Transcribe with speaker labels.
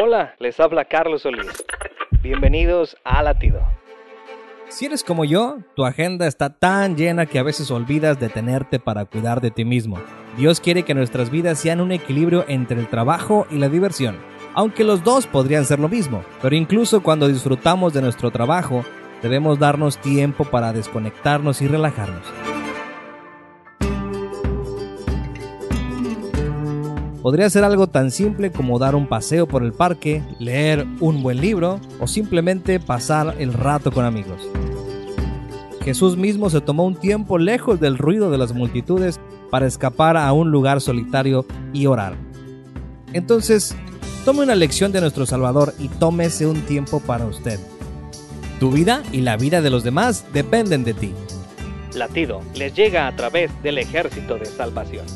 Speaker 1: Hola, les habla Carlos Solís. Bienvenidos a Latido.
Speaker 2: Si eres como yo, tu agenda está tan llena que a veces olvidas detenerte para cuidar de ti mismo. Dios quiere que nuestras vidas sean un equilibrio entre el trabajo y la diversión, aunque los dos podrían ser lo mismo, pero incluso cuando disfrutamos de nuestro trabajo, debemos darnos tiempo para desconectarnos y relajarnos. Podría ser algo tan simple como dar un paseo por el parque, leer un buen libro o simplemente pasar el rato con amigos. Jesús mismo se tomó un tiempo lejos del ruido de las multitudes para escapar a un lugar solitario y orar. Entonces, tome una lección de nuestro Salvador y tómese un tiempo para usted. Tu vida y la vida de los demás dependen de ti.
Speaker 1: Latido les llega a través del ejército de salvación.